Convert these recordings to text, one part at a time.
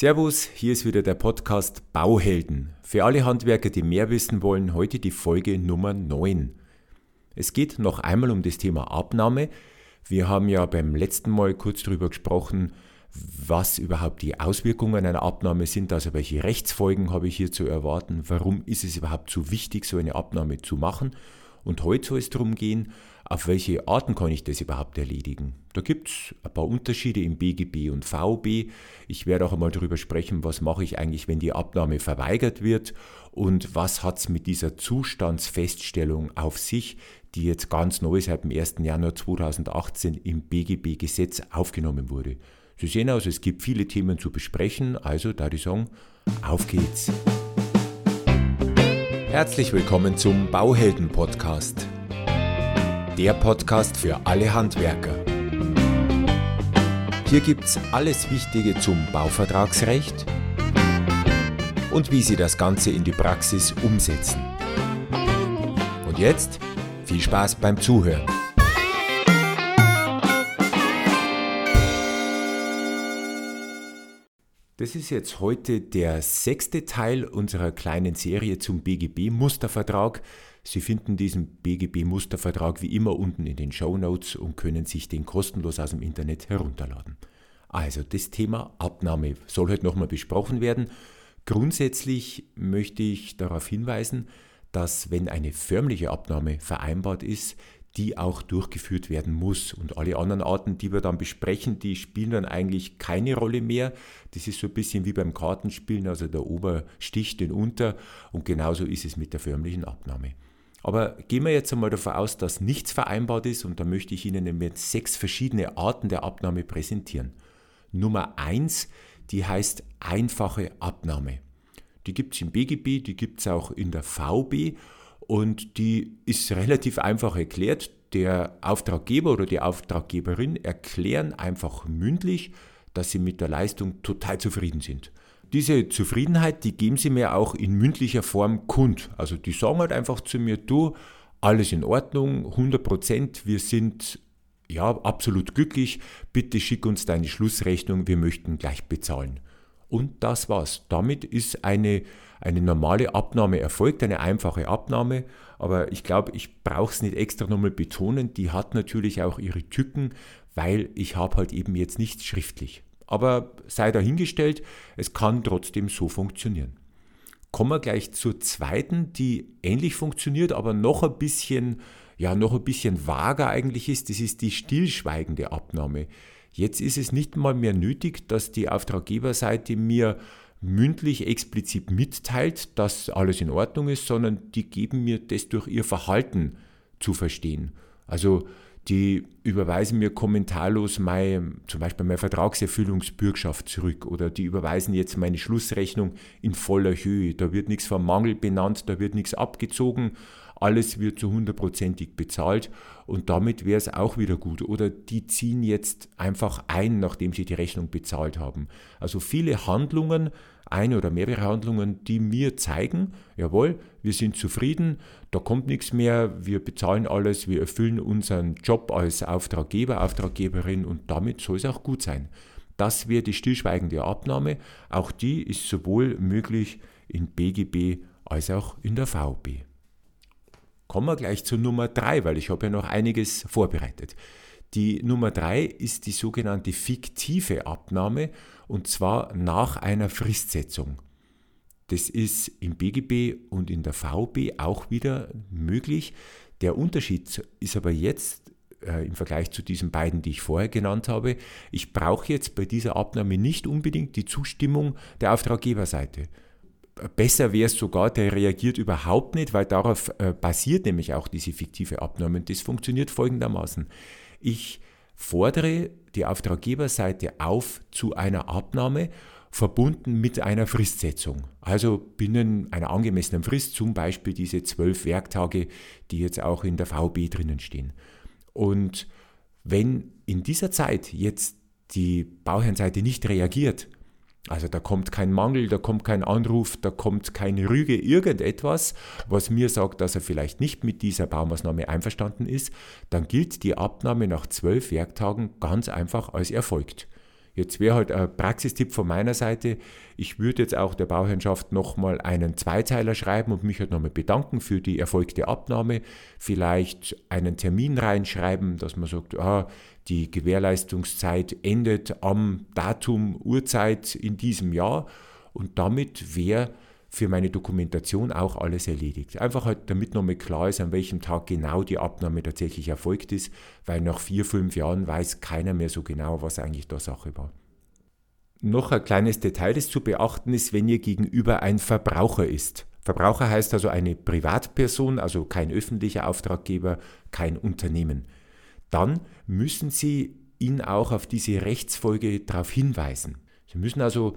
Servus, hier ist wieder der Podcast Bauhelden. Für alle Handwerker, die mehr wissen wollen, heute die Folge Nummer 9. Es geht noch einmal um das Thema Abnahme. Wir haben ja beim letzten Mal kurz darüber gesprochen, was überhaupt die Auswirkungen einer Abnahme sind, also welche Rechtsfolgen habe ich hier zu erwarten, warum ist es überhaupt so wichtig, so eine Abnahme zu machen. Und heute soll es darum gehen, auf welche Arten kann ich das überhaupt erledigen. Da gibt es ein paar Unterschiede im BGB und VB. Ich werde auch einmal darüber sprechen, was mache ich eigentlich, wenn die Abnahme verweigert wird und was hat es mit dieser Zustandsfeststellung auf sich, die jetzt ganz neu seit dem 1. Januar 2018 im BGB-Gesetz aufgenommen wurde. Sie sehen aus, es gibt viele Themen zu besprechen, also da die sagen, auf geht's. Herzlich willkommen zum Bauhelden-Podcast. Der Podcast für alle Handwerker. Hier gibt's alles Wichtige zum Bauvertragsrecht und wie Sie das Ganze in die Praxis umsetzen. Und jetzt viel Spaß beim Zuhören. Das ist jetzt heute der sechste Teil unserer kleinen Serie zum BGB-Mustervertrag. Sie finden diesen BGB-Mustervertrag wie immer unten in den Show Notes und können sich den kostenlos aus dem Internet herunterladen. Also das Thema Abnahme soll heute nochmal besprochen werden. Grundsätzlich möchte ich darauf hinweisen, dass wenn eine förmliche Abnahme vereinbart ist, die auch durchgeführt werden muss. Und alle anderen Arten, die wir dann besprechen, die spielen dann eigentlich keine Rolle mehr. Das ist so ein bisschen wie beim Kartenspielen, also der Ober sticht den Unter und genauso ist es mit der förmlichen Abnahme. Aber gehen wir jetzt einmal davon aus, dass nichts vereinbart ist und da möchte ich Ihnen jetzt sechs verschiedene Arten der Abnahme präsentieren. Nummer eins, die heißt einfache Abnahme. Die gibt es im BGB, die gibt es auch in der VB und die ist relativ einfach erklärt. Der Auftraggeber oder die Auftraggeberin erklären einfach mündlich, dass sie mit der Leistung total zufrieden sind. Diese Zufriedenheit, die geben sie mir auch in mündlicher Form kund. Also die sagen halt einfach zu mir, du, alles in Ordnung, 100 Prozent, wir sind ja absolut glücklich, bitte schick uns deine Schlussrechnung, wir möchten gleich bezahlen. Und das war's. Damit ist eine, eine normale Abnahme erfolgt, eine einfache Abnahme. Aber ich glaube, ich brauche es nicht extra nochmal betonen. Die hat natürlich auch ihre Tücken, weil ich habe halt eben jetzt nichts schriftlich. Aber sei dahingestellt, es kann trotzdem so funktionieren. Kommen wir gleich zur zweiten, die ähnlich funktioniert, aber noch ein bisschen, ja, noch ein bisschen vager eigentlich ist. Das ist die stillschweigende Abnahme. Jetzt ist es nicht mal mehr nötig, dass die Auftraggeberseite mir mündlich explizit mitteilt, dass alles in Ordnung ist, sondern die geben mir das durch ihr Verhalten zu verstehen. Also die überweisen mir kommentarlos mein, zum Beispiel meine Vertragserfüllungsbürgschaft zurück oder die überweisen jetzt meine Schlussrechnung in voller Höhe. Da wird nichts vom Mangel benannt, da wird nichts abgezogen, alles wird zu hundertprozentig bezahlt und damit wäre es auch wieder gut. Oder die ziehen jetzt einfach ein, nachdem sie die Rechnung bezahlt haben. Also viele Handlungen, eine oder mehrere Handlungen, die mir zeigen, jawohl, wir sind zufrieden, da kommt nichts mehr, wir bezahlen alles, wir erfüllen unseren Job als Auftraggeber, Auftraggeberin und damit soll es auch gut sein. Das wäre die stillschweigende Abnahme. Auch die ist sowohl möglich in BGB als auch in der VB. Kommen wir gleich zur Nummer drei, weil ich habe ja noch einiges vorbereitet. Die Nummer drei ist die sogenannte fiktive Abnahme und zwar nach einer Fristsetzung. Das ist im BGB und in der VB auch wieder möglich. Der Unterschied ist aber jetzt äh, im Vergleich zu diesen beiden, die ich vorher genannt habe, ich brauche jetzt bei dieser Abnahme nicht unbedingt die Zustimmung der Auftraggeberseite Besser wäre es sogar, der reagiert überhaupt nicht, weil darauf äh, basiert nämlich auch diese fiktive Abnahme. Und das funktioniert folgendermaßen. Ich fordere die Auftraggeberseite auf zu einer Abnahme, verbunden mit einer Fristsetzung. Also binnen einer angemessenen Frist, zum Beispiel diese zwölf Werktage, die jetzt auch in der VB drinnen stehen. Und wenn in dieser Zeit jetzt die Bauherrenseite nicht reagiert, also da kommt kein Mangel, da kommt kein Anruf, da kommt keine Rüge, irgendetwas, was mir sagt, dass er vielleicht nicht mit dieser Baumaßnahme einverstanden ist, dann gilt die Abnahme nach zwölf Werktagen ganz einfach als erfolgt. Jetzt wäre halt ein Praxistipp von meiner Seite. Ich würde jetzt auch der Bauherrschaft nochmal einen Zweiteiler schreiben und mich halt nochmal bedanken für die erfolgte Abnahme. Vielleicht einen Termin reinschreiben, dass man sagt, ah, die Gewährleistungszeit endet am Datum, Uhrzeit in diesem Jahr. Und damit wäre für meine Dokumentation auch alles erledigt. Einfach halt, damit nochmal klar ist, an welchem Tag genau die Abnahme tatsächlich erfolgt ist, weil nach vier, fünf Jahren weiß keiner mehr so genau, was eigentlich da Sache war. Noch ein kleines Detail, das zu beachten ist, wenn ihr gegenüber ein Verbraucher ist. Verbraucher heißt also eine Privatperson, also kein öffentlicher Auftraggeber, kein Unternehmen. Dann müssen Sie ihn auch auf diese Rechtsfolge darauf hinweisen. Sie müssen also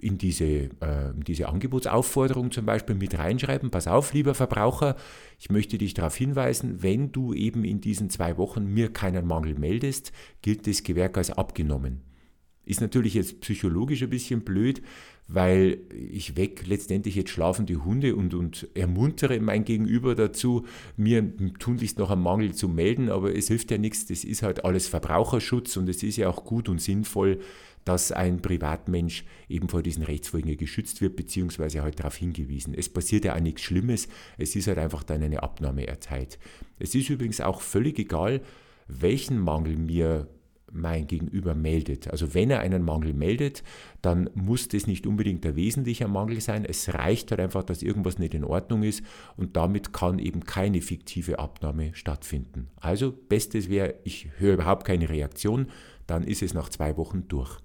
in diese, äh, diese Angebotsaufforderung zum Beispiel mit reinschreiben, pass auf, lieber Verbraucher, ich möchte dich darauf hinweisen, wenn du eben in diesen zwei Wochen mir keinen Mangel meldest, gilt das Gewerk als abgenommen. Ist natürlich jetzt psychologisch ein bisschen blöd, weil ich weg letztendlich jetzt schlafende Hunde und, und ermuntere mein Gegenüber dazu, mir tunlichst noch einen Mangel zu melden, aber es hilft ja nichts, das ist halt alles Verbraucherschutz und es ist ja auch gut und sinnvoll, dass ein Privatmensch eben vor diesen Rechtsfolgen geschützt wird, beziehungsweise halt darauf hingewiesen. Es passiert ja auch nichts Schlimmes, es ist halt einfach dann eine Abnahme erteilt. Es ist übrigens auch völlig egal, welchen Mangel mir mein Gegenüber meldet. Also wenn er einen Mangel meldet, dann muss das nicht unbedingt der wesentliche Mangel sein. Es reicht halt einfach, dass irgendwas nicht in Ordnung ist und damit kann eben keine fiktive Abnahme stattfinden. Also bestes wäre, ich höre überhaupt keine Reaktion, dann ist es nach zwei Wochen durch.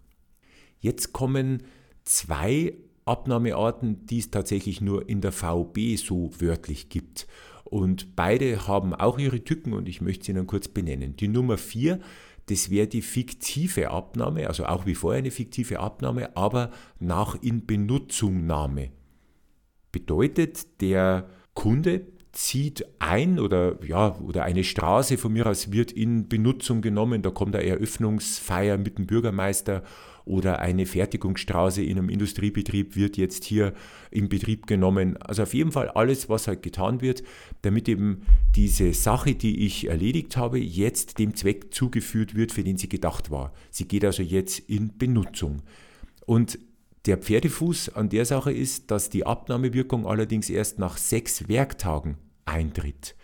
Jetzt kommen zwei Abnahmearten, die es tatsächlich nur in der VB so wörtlich gibt. Und beide haben auch ihre Tücken und ich möchte sie Ihnen kurz benennen. Die Nummer vier, das wäre die fiktive Abnahme, also auch wie vorher eine fiktive Abnahme, aber nach Inbenutzingnahme. Bedeutet, der Kunde zieht ein oder, ja, oder eine Straße von mir aus wird in Benutzung genommen, da kommt eine Eröffnungsfeier mit dem Bürgermeister oder eine Fertigungsstraße in einem Industriebetrieb wird jetzt hier in Betrieb genommen. Also auf jeden Fall alles, was halt getan wird, damit eben diese Sache, die ich erledigt habe, jetzt dem Zweck zugeführt wird, für den sie gedacht war. Sie geht also jetzt in Benutzung. Und der Pferdefuß an der Sache ist, dass die Abnahmewirkung allerdings erst nach sechs Werktagen eintritt.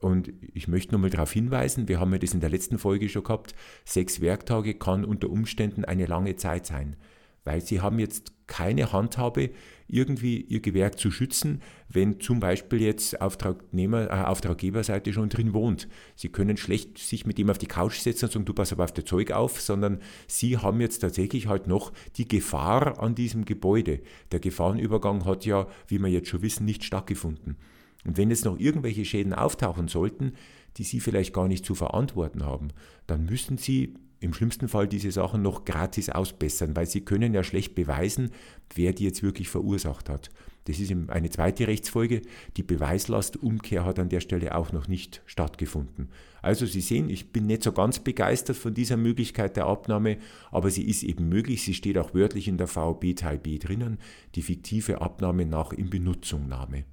Und ich möchte nochmal darauf hinweisen, wir haben ja das in der letzten Folge schon gehabt, sechs Werktage kann unter Umständen eine lange Zeit sein, weil Sie haben jetzt keine Handhabe, irgendwie Ihr Gewerk zu schützen, wenn zum Beispiel jetzt Auftragnehmer, äh, Auftraggeberseite schon drin wohnt. Sie können schlecht sich mit dem auf die Couch setzen und sagen, du pass aber auf das Zeug auf, sondern Sie haben jetzt tatsächlich halt noch die Gefahr an diesem Gebäude. Der Gefahrenübergang hat ja, wie wir jetzt schon wissen, nicht stattgefunden. Und wenn jetzt noch irgendwelche Schäden auftauchen sollten, die Sie vielleicht gar nicht zu verantworten haben, dann müssen Sie im schlimmsten Fall diese Sachen noch gratis ausbessern, weil Sie können ja schlecht beweisen, wer die jetzt wirklich verursacht hat. Das ist eine zweite Rechtsfolge. Die Beweislastumkehr hat an der Stelle auch noch nicht stattgefunden. Also Sie sehen, ich bin nicht so ganz begeistert von dieser Möglichkeit der Abnahme, aber sie ist eben möglich. Sie steht auch wörtlich in der VB Teil B drinnen, die fiktive Abnahme nach Inbenutzingnahme.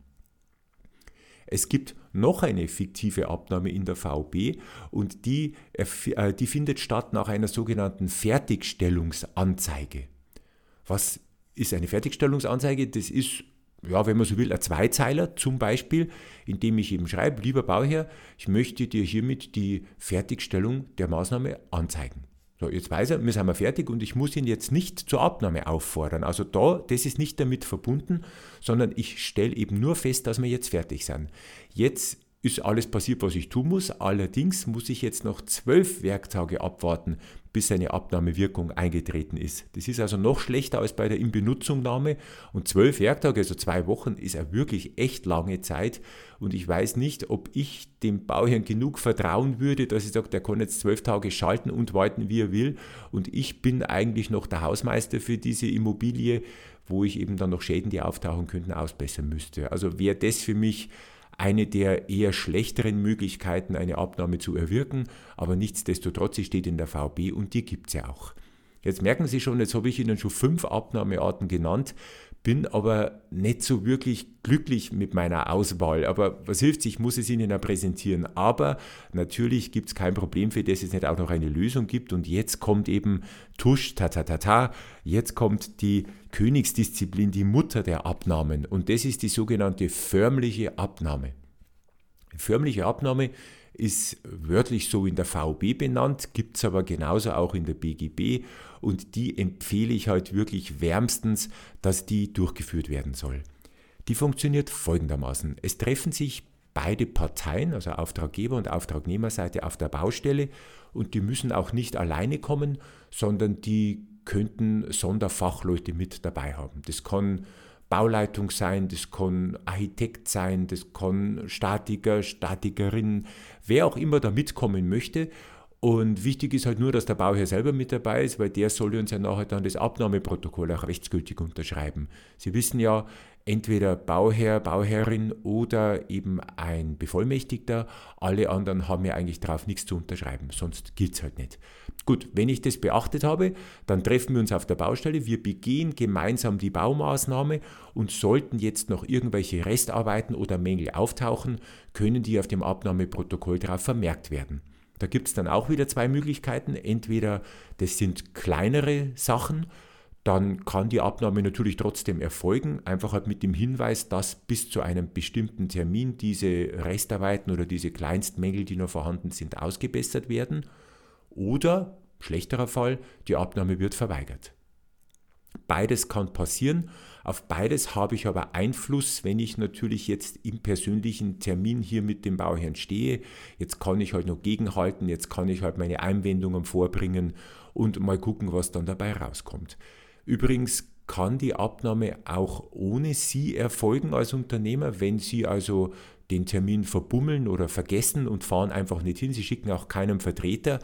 Es gibt noch eine fiktive Abnahme in der VB und die, äh, die findet statt nach einer sogenannten Fertigstellungsanzeige. Was ist eine Fertigstellungsanzeige? Das ist, ja, wenn man so will, ein Zweizeiler zum Beispiel, in dem ich eben schreibe, lieber Bauherr, ich möchte dir hiermit die Fertigstellung der Maßnahme anzeigen. So, jetzt weiß er, wir sind wir fertig und ich muss ihn jetzt nicht zur Abnahme auffordern. Also da, das ist nicht damit verbunden, sondern ich stelle eben nur fest, dass wir jetzt fertig sind. Jetzt ist alles passiert, was ich tun muss. Allerdings muss ich jetzt noch zwölf Werktage abwarten, bis eine Abnahmewirkung eingetreten ist. Das ist also noch schlechter als bei der Inbenutzingnahme. Und zwölf Werktage, also zwei Wochen, ist eine wirklich echt lange Zeit. Und ich weiß nicht, ob ich dem Bauherrn genug vertrauen würde, dass ich sage, der kann jetzt zwölf Tage schalten und warten, wie er will. Und ich bin eigentlich noch der Hausmeister für diese Immobilie, wo ich eben dann noch Schäden, die auftauchen könnten, ausbessern müsste. Also wäre das für mich eine der eher schlechteren Möglichkeiten, eine Abnahme zu erwirken, aber nichtsdestotrotz, sie steht in der VB und die gibt es ja auch. Jetzt merken Sie schon, jetzt habe ich Ihnen schon fünf Abnahmearten genannt. bin aber nicht so wirklich glücklich mit meiner Auswahl. Aber was hilft, ich muss es Ihnen ja präsentieren. Aber natürlich gibt es kein Problem, für das es nicht auch noch eine Lösung gibt. Und jetzt kommt eben Tusch, ta ta ta ta, jetzt kommt die Königsdisziplin, die Mutter der Abnahmen. Und das ist die sogenannte förmliche Abnahme. Förmliche Abnahme ist wörtlich so in der VB benannt, gibt es aber genauso auch in der BGB und die empfehle ich halt wirklich wärmstens, dass die durchgeführt werden soll. Die funktioniert folgendermaßen. Es treffen sich beide Parteien, also Auftraggeber und Auftragnehmerseite auf der Baustelle und die müssen auch nicht alleine kommen, sondern die könnten Sonderfachleute mit dabei haben. Das kann Bauleitung sein, das kann Architekt sein, das kann Statiker, Statikerin, wer auch immer da mitkommen möchte. Und wichtig ist halt nur, dass der Bauherr selber mit dabei ist, weil der soll uns ja nachher dann das Abnahmeprotokoll auch rechtsgültig unterschreiben. Sie wissen ja, entweder Bauherr, Bauherrin oder eben ein Bevollmächtigter. Alle anderen haben ja eigentlich darauf nichts zu unterschreiben, sonst gilt es halt nicht. Gut, wenn ich das beachtet habe, dann treffen wir uns auf der Baustelle, wir begehen gemeinsam die Baumaßnahme und sollten jetzt noch irgendwelche Restarbeiten oder Mängel auftauchen, können die auf dem Abnahmeprotokoll darauf vermerkt werden. Da gibt es dann auch wieder zwei Möglichkeiten. Entweder das sind kleinere Sachen, dann kann die Abnahme natürlich trotzdem erfolgen, einfach halt mit dem Hinweis, dass bis zu einem bestimmten Termin diese Restarbeiten oder diese Kleinstmängel, die noch vorhanden sind, ausgebessert werden. Oder, schlechterer Fall, die Abnahme wird verweigert. Beides kann passieren. Auf beides habe ich aber Einfluss, wenn ich natürlich jetzt im persönlichen Termin hier mit dem Bauherrn stehe. Jetzt kann ich halt noch gegenhalten, jetzt kann ich halt meine Einwendungen vorbringen und mal gucken, was dann dabei rauskommt. Übrigens kann die Abnahme auch ohne Sie erfolgen als Unternehmer, wenn Sie also den Termin verbummeln oder vergessen und fahren einfach nicht hin. Sie schicken auch keinen Vertreter,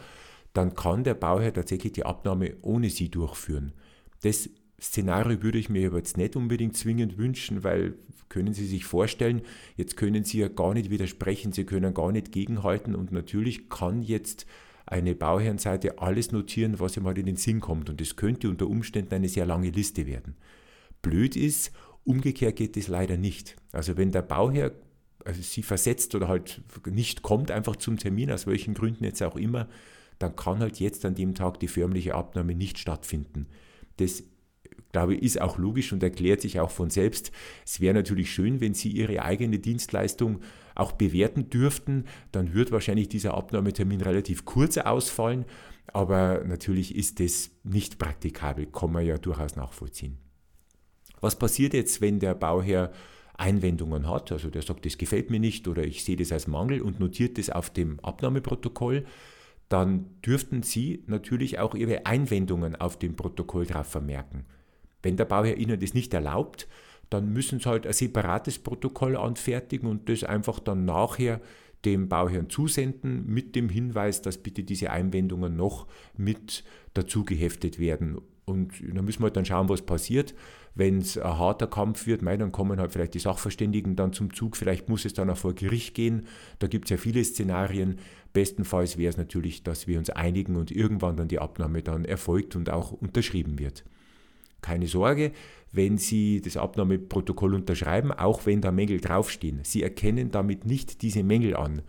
dann kann der Bauherr tatsächlich die Abnahme ohne Sie durchführen. Das Szenario würde ich mir jetzt nicht unbedingt zwingend wünschen, weil können Sie sich vorstellen, jetzt können Sie ja gar nicht widersprechen, Sie können gar nicht gegenhalten und natürlich kann jetzt eine Bauherrenseite alles notieren, was ihm halt in den Sinn kommt. Und es könnte unter Umständen eine sehr lange Liste werden. Blöd ist, umgekehrt geht es leider nicht. Also wenn der Bauherr also sie versetzt oder halt nicht kommt einfach zum Termin, aus welchen Gründen jetzt auch immer, dann kann halt jetzt an dem Tag die förmliche Abnahme nicht stattfinden. Das glaube ich, ist auch logisch und erklärt sich auch von selbst. Es wäre natürlich schön, wenn Sie Ihre eigene Dienstleistung auch bewerten dürften, dann wird wahrscheinlich dieser Abnahmetermin relativ kurz ausfallen, aber natürlich ist das nicht praktikabel, kann man ja durchaus nachvollziehen. Was passiert jetzt, wenn der Bauherr Einwendungen hat, also der sagt, das gefällt mir nicht oder ich sehe das als Mangel und notiert das auf dem Abnahmeprotokoll, dann dürften Sie natürlich auch Ihre Einwendungen auf dem Protokoll drauf vermerken. Wenn der Bauherr Ihnen das nicht erlaubt, dann müssen sie halt ein separates Protokoll anfertigen und das einfach dann nachher dem Bauherrn zusenden mit dem Hinweis, dass bitte diese Einwendungen noch mit dazu geheftet werden. Und dann müssen wir halt dann schauen, was passiert. Wenn es ein harter Kampf wird, mei, dann kommen halt vielleicht die Sachverständigen dann zum Zug. Vielleicht muss es dann auch vor Gericht gehen. Da gibt es ja viele Szenarien. Bestenfalls wäre es natürlich, dass wir uns einigen und irgendwann dann die Abnahme dann erfolgt und auch unterschrieben wird. Keine Sorge, wenn Sie das Abnahmeprotokoll unterschreiben, auch wenn da Mängel draufstehen. Sie erkennen damit nicht diese Mängel an.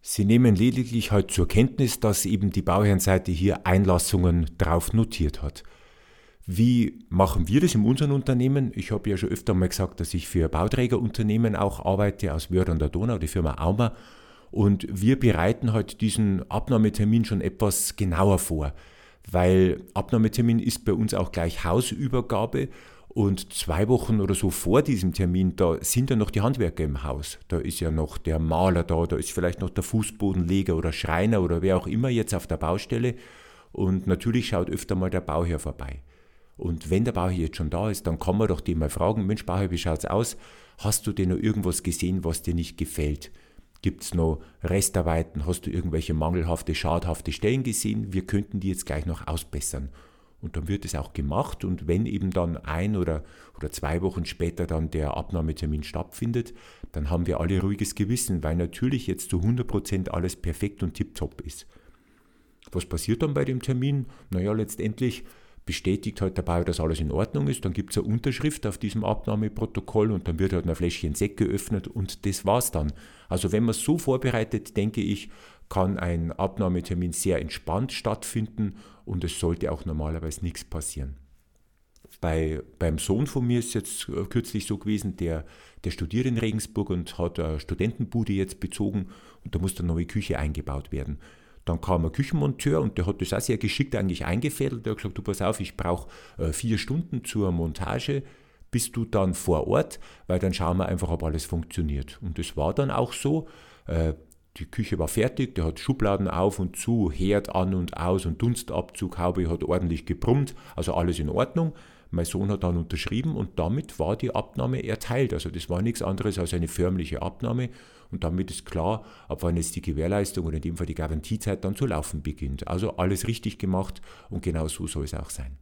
Sie nehmen lediglich halt zur Kenntnis, dass eben die Bauherrenseite hier Einlassungen drauf notiert hat. Wie machen wir das in unserem Unternehmen? Ich habe ja schon öfter mal gesagt, dass ich für Bauträgerunternehmen auch arbeite aus Wörth an der Donau, die Firma Auma. Und wir bereiten halt diesen Abnahmetermin schon etwas genauer vor, weil Abnahmetermin ist bei uns auch gleich Hausübergabe und zwei Wochen oder so vor diesem Termin, da sind ja noch die Handwerker im Haus. Da ist ja noch der Maler da, da ist vielleicht noch der Fußbodenleger oder Schreiner oder wer auch immer jetzt auf der Baustelle. Und natürlich schaut öfter mal der Bauherr vorbei. Und wenn der Bauherr jetzt schon da ist, dann kann man doch den mal fragen, Mensch Bauherr, wie schaut's aus? Hast du denn noch irgendwas gesehen, was dir nicht gefällt? Gibt es noch Restarbeiten? Hast du irgendwelche mangelhafte, schadhafte Stellen gesehen? Wir könnten die jetzt gleich noch ausbessern. Und dann wird es auch gemacht und wenn eben dann ein oder, oder zwei Wochen später dann der Abnahmetermin stattfindet, dann haben wir alle ruhiges Gewissen, weil natürlich jetzt zu 100% alles perfekt und tiptop ist. Was passiert dann bei dem Termin? Naja, letztendlich bestätigt halt dabei, dass alles in Ordnung ist. Dann gibt es eine Unterschrift auf diesem Abnahmeprotokoll und dann wird halt ein Fläschchen Sekt geöffnet und das war's dann. Also wenn man es so vorbereitet, denke ich, kann ein Abnahmetermin sehr entspannt stattfinden und es sollte auch normalerweise nichts passieren. Bei, beim Sohn von mir ist es jetzt äh, kürzlich so gewesen, der, der studiert in Regensburg und hat eine Studentenbude jetzt bezogen und da muss eine neue Küche eingebaut werden. Dann kam ein Küchenmonteur und der hat das auch sehr geschickt eigentlich eingefädelt. Der hat gesagt, du pass auf, ich brauche äh, vier Stunden zur Montage. Bist du dann vor Ort, weil dann schauen wir einfach, ob alles funktioniert. Und das war dann auch so. Äh, die Küche war fertig, der hat Schubladen auf und zu, Herd an und aus und Dunstabzug, Haube hat ordentlich gebrummt, also alles in Ordnung. Mein Sohn hat dann unterschrieben und damit war die Abnahme erteilt. Also das war nichts anderes als eine förmliche Abnahme und damit ist klar, ab wann jetzt die Gewährleistung oder in dem Fall die Garantiezeit dann zu laufen beginnt. Also alles richtig gemacht und genau so soll es auch sein.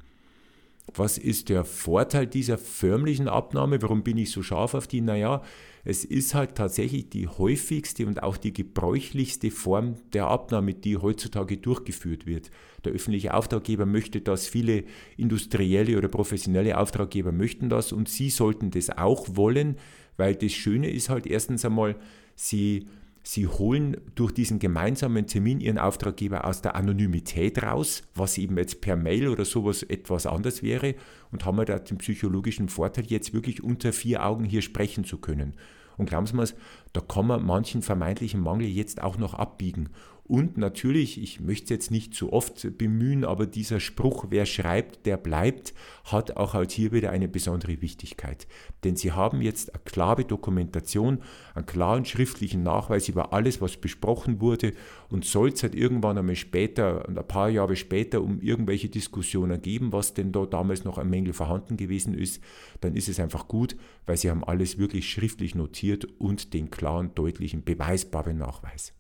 Was ist der Vorteil dieser förmlichen Abnahme? Warum bin ich so scharf auf die? Naja, es ist halt tatsächlich die häufigste und auch die gebräuchlichste Form der Abnahme, die heutzutage durchgeführt wird. Der öffentliche Auftraggeber möchte das, viele industrielle oder professionelle Auftraggeber möchten das und sie sollten das auch wollen, weil das Schöne ist halt erstens einmal, sie Sie holen durch diesen gemeinsamen Termin Ihren Auftraggeber aus der Anonymität raus, was eben jetzt per Mail oder sowas etwas anders wäre, und haben da den psychologischen Vorteil, jetzt wirklich unter vier Augen hier sprechen zu können. Und glauben Sie mir, da kann man manchen vermeintlichen Mangel jetzt auch noch abbiegen. Und natürlich, ich möchte es jetzt nicht zu oft bemühen, aber dieser Spruch, wer schreibt, der bleibt, hat auch halt hier wieder eine besondere Wichtigkeit. Denn Sie haben jetzt eine klare Dokumentation, einen klaren schriftlichen Nachweis über alles, was besprochen wurde und soll es halt irgendwann einmal später, ein paar Jahre später, um irgendwelche Diskussionen geben, was denn da damals noch ein Mängel vorhanden gewesen ist, dann ist es einfach gut, weil Sie haben alles wirklich schriftlich notiert und den klaren, deutlichen, beweisbaren Nachweis.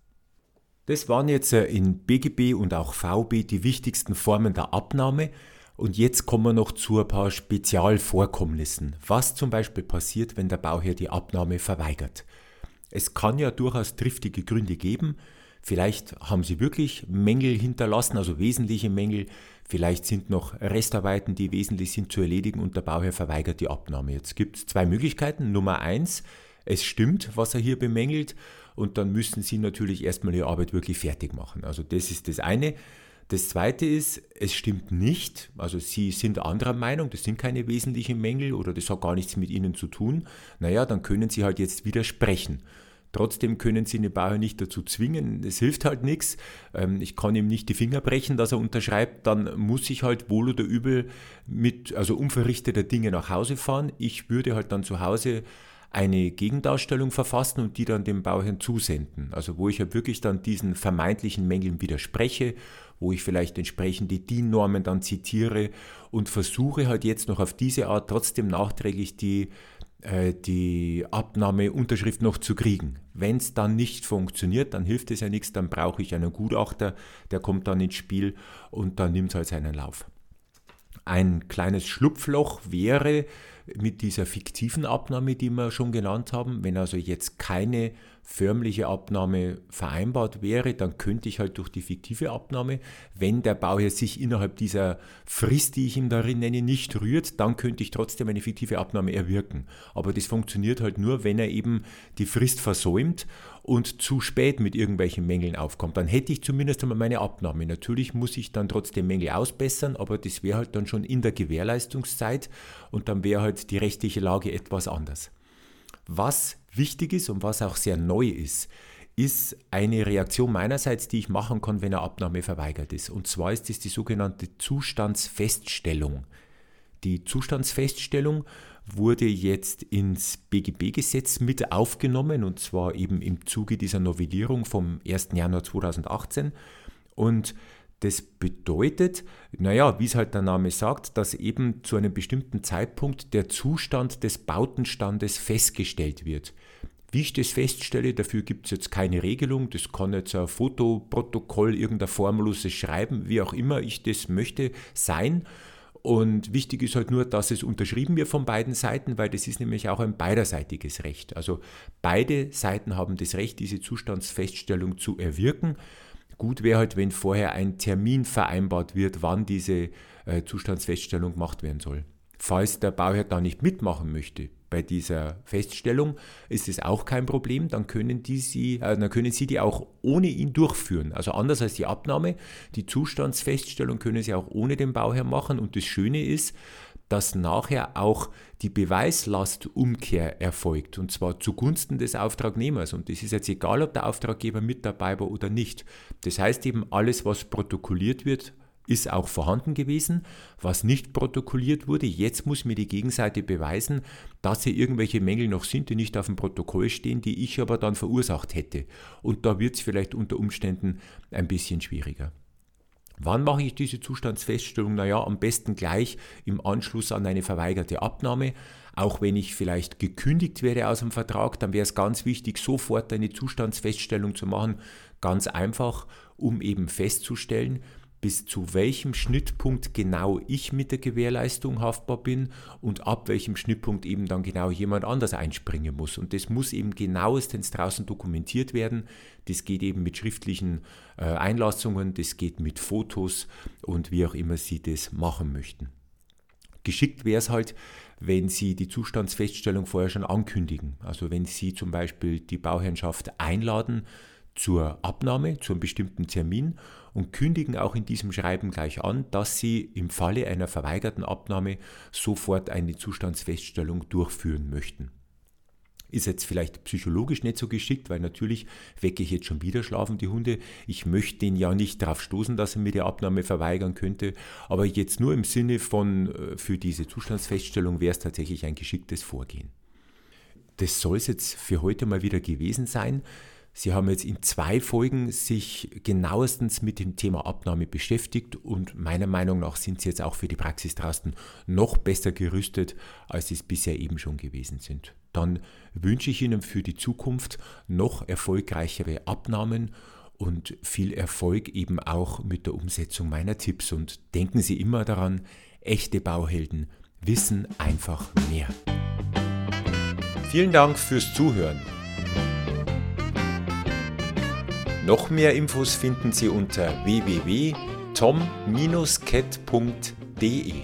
Das waren jetzt äh, in BGB und auch VB die wichtigsten Formen der Abnahme. Und jetzt kommen wir noch zu ein paar Spezialvorkommnissen. Was zum Beispiel passiert, wenn der Bauherr die Abnahme verweigert. Es kann ja durchaus triftige Gründe geben. Vielleicht haben Sie wirklich Mängel hinterlassen, also wesentliche Mängel. Vielleicht sind noch Restarbeiten, die wesentlich sind zu erledigen und der Bauherr verweigert die Abnahme. Jetzt gibt es zwei Möglichkeiten. Nummer eins, es stimmt, was er hier bemängelt und dann müssen sie natürlich erstmal ihre Arbeit wirklich fertig machen. Also das ist das eine. Das zweite ist, es stimmt nicht, also Sie sind anderer Meinung, das sind keine wesentlichen Mängel oder das hat gar nichts mit Ihnen zu tun. Naja, dann können Sie halt jetzt widersprechen. Trotzdem können Sie den Bauer nicht dazu zwingen, es hilft halt nichts. Ähm, ich kann ihm nicht die Finger brechen, dass er unterschreibt, dann muss ich halt wohl oder übel mit, also unverrichteter Dinge nach Hause fahren. Ich würde halt dann zu Hause eine Gegendarstellung verfassen und die dann dem Bauherrn zusenden. Also wo ich ja wirklich dann diesen vermeintlichen Mängeln widerspreche, wo ich vielleicht entsprechende DIN-Normen dann zitiere und versuche halt jetzt noch auf diese Art trotzdem nachträglich die, äh, die Abnahmeunterschrift noch zu kriegen. Wenn es dann nicht funktioniert, dann hilft es ja nichts, dann brauche ich einen Gutachter, der kommt dann ins Spiel und dann nimmt es halt seinen Lauf. Ein kleines Schlupfloch wäre, mit dieser fiktiven Abnahme, die wir schon genannt haben. Wenn also jetzt keine förmliche Abnahme vereinbart wäre, dann könnte ich halt durch die fiktive Abnahme, wenn der Bauherr sich innerhalb dieser Frist, die ich ihm darin nenne, nicht rührt, dann könnte ich trotzdem eine fiktive Abnahme erwirken. Aber das funktioniert halt nur, wenn er eben die Frist versäumt und zu spät mit irgendwelchen Mängeln aufkommt. Dann hätte ich zumindest einmal meine Abnahme. Natürlich muss ich dann trotzdem Mängel ausbessern, aber das wäre halt dann schon in der Gewährleistungszeit und dann wäre halt die rechtliche Lage etwas anders. Was wichtig ist und was auch sehr neu ist, ist eine Reaktion meinerseits, die ich machen kann, wenn eine Abnahme verweigert ist. Und zwar ist es die sogenannte Zustandsfeststellung. Die Zustandsfeststellung wurde jetzt ins BGB-Gesetz mit aufgenommen und zwar eben im Zuge dieser Novellierung vom 1. Januar 2018. Und das bedeutet, naja, wie es halt der Name sagt, dass eben zu einem bestimmten Zeitpunkt der Zustand des Bautenstandes festgestellt wird. Wie ich das feststelle, dafür gibt es jetzt keine Regelung. Das kann jetzt ein Fotoprotokoll, irgendein formloses Schreiben, wie auch immer ich das möchte, sein. Und wichtig ist halt nur, dass es unterschrieben wird von beiden Seiten, weil das ist nämlich auch ein beiderseitiges Recht. Also beide Seiten haben das Recht, diese Zustandsfeststellung zu erwirken. Gut wäre halt, wenn vorher ein Termin vereinbart wird, wann diese äh, Zustandsfeststellung gemacht werden soll. Falls der Bauherr da nicht mitmachen möchte bei dieser Feststellung, ist es auch kein Problem, dann können, die sie, äh, dann können Sie die auch ohne ihn durchführen. Also anders als die Abnahme, die Zustandsfeststellung können Sie auch ohne den Bauherr machen und das Schöne ist, dass nachher auch die Beweislastumkehr erfolgt und zwar zugunsten des Auftragnehmers. Und das ist jetzt egal, ob der Auftraggeber mit dabei war oder nicht. Das heißt eben, alles, was protokolliert wird, ist auch vorhanden gewesen. Was nicht protokolliert wurde, jetzt muss mir die Gegenseite beweisen, dass hier irgendwelche Mängel noch sind, die nicht auf dem Protokoll stehen, die ich aber dann verursacht hätte. Und da wird es vielleicht unter Umständen ein bisschen schwieriger. Wann mache ich diese Zustandsfeststellung? Naja, am besten gleich im Anschluss an eine verweigerte Abnahme. Auch wenn ich vielleicht gekündigt werde aus dem Vertrag, dann wäre es ganz wichtig, sofort eine Zustandsfeststellung zu machen. Ganz einfach, um eben festzustellen, bis zu welchem Schnittpunkt genau ich mit der Gewährleistung haftbar bin und ab welchem Schnittpunkt eben dann genau jemand anders einspringen muss. Und das muss eben genauestens draußen dokumentiert werden. Das geht eben mit schriftlichen äh, Einlassungen, das geht mit Fotos und wie auch immer Sie das machen möchten. Geschickt wäre es halt, wenn Sie die Zustandsfeststellung vorher schon ankündigen. Also wenn Sie zum Beispiel die Bauherrschaft einladen, zur Abnahme, zu einem bestimmten Termin und kündigen auch in diesem Schreiben gleich an, dass sie im Falle einer verweigerten Abnahme sofort eine Zustandsfeststellung durchführen möchten. Ist jetzt vielleicht psychologisch nicht so geschickt, weil natürlich wecke ich jetzt schon wieder schlafen die Hunde. Ich möchte den ja nicht darauf stoßen, dass er mir die Abnahme verweigern könnte. Aber jetzt nur im Sinne von, äh, für diese Zustandsfeststellung wäre es tatsächlich ein geschicktes Vorgehen. Das soll es jetzt für heute mal wieder gewesen sein. Sie haben jetzt in zwei Folgen sich genauestens mit dem Thema Abnahme beschäftigt und meiner Meinung nach sind Sie jetzt auch für die Praxis draußen noch besser gerüstet, als Sie es bisher eben schon gewesen sind. Dann wünsche ich Ihnen für die Zukunft noch erfolgreichere Abnahmen und viel Erfolg eben auch mit der Umsetzung meiner Tipps. Und denken Sie immer daran, echte Bauhelden wissen einfach mehr. Vielen Dank fürs Zuhören. Noch mehr Infos finden Sie unter www.tom-cat.de.